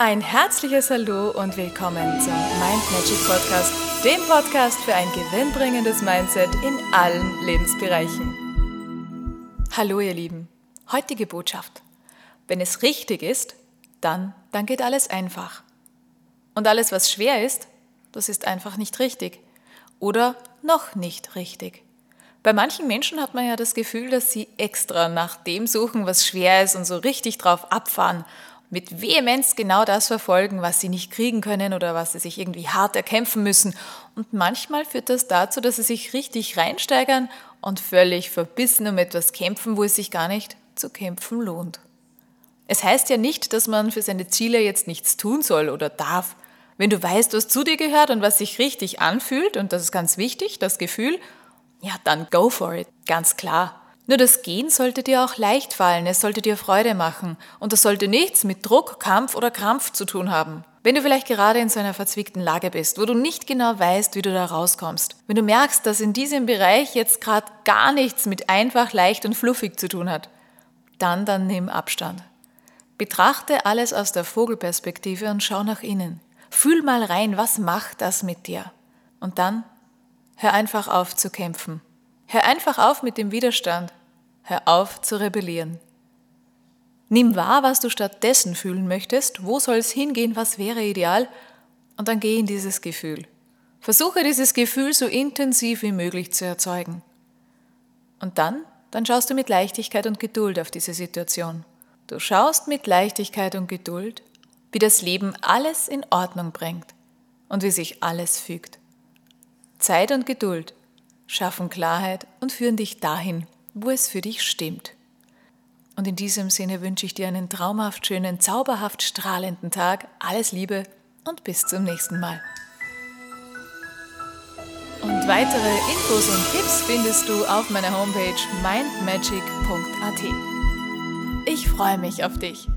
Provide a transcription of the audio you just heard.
Ein herzliches Hallo und willkommen zum Mind Magic Podcast, dem Podcast für ein gewinnbringendes Mindset in allen Lebensbereichen. Hallo ihr Lieben, heutige Botschaft. Wenn es richtig ist, dann, dann geht alles einfach. Und alles, was schwer ist, das ist einfach nicht richtig. Oder noch nicht richtig. Bei manchen Menschen hat man ja das Gefühl, dass sie extra nach dem suchen, was schwer ist und so richtig drauf abfahren mit Vehemenz genau das verfolgen, was sie nicht kriegen können oder was sie sich irgendwie hart erkämpfen müssen. Und manchmal führt das dazu, dass sie sich richtig reinsteigern und völlig verbissen um etwas kämpfen, wo es sich gar nicht zu kämpfen lohnt. Es heißt ja nicht, dass man für seine Ziele jetzt nichts tun soll oder darf. Wenn du weißt, was zu dir gehört und was sich richtig anfühlt, und das ist ganz wichtig, das Gefühl, ja, dann go for it, ganz klar. Nur das Gehen sollte dir auch leicht fallen, es sollte dir Freude machen und das sollte nichts mit Druck, Kampf oder Krampf zu tun haben. Wenn du vielleicht gerade in so einer verzwickten Lage bist, wo du nicht genau weißt, wie du da rauskommst, wenn du merkst, dass in diesem Bereich jetzt gerade gar nichts mit einfach, leicht und fluffig zu tun hat, dann, dann nimm Abstand. Betrachte alles aus der Vogelperspektive und schau nach innen. Fühl mal rein, was macht das mit dir? Und dann hör einfach auf zu kämpfen. Hör einfach auf mit dem Widerstand. Hör auf zu rebellieren. Nimm wahr, was du stattdessen fühlen möchtest, wo soll es hingehen, was wäre ideal, und dann geh in dieses Gefühl. Versuche dieses Gefühl so intensiv wie möglich zu erzeugen. Und dann, dann schaust du mit Leichtigkeit und Geduld auf diese Situation. Du schaust mit Leichtigkeit und Geduld, wie das Leben alles in Ordnung bringt und wie sich alles fügt. Zeit und Geduld schaffen Klarheit und führen dich dahin, wo es für dich stimmt. Und in diesem Sinne wünsche ich dir einen traumhaft schönen, zauberhaft strahlenden Tag. Alles Liebe und bis zum nächsten Mal. Und weitere Infos und Tipps findest du auf meiner Homepage mindmagic.at. Ich freue mich auf dich.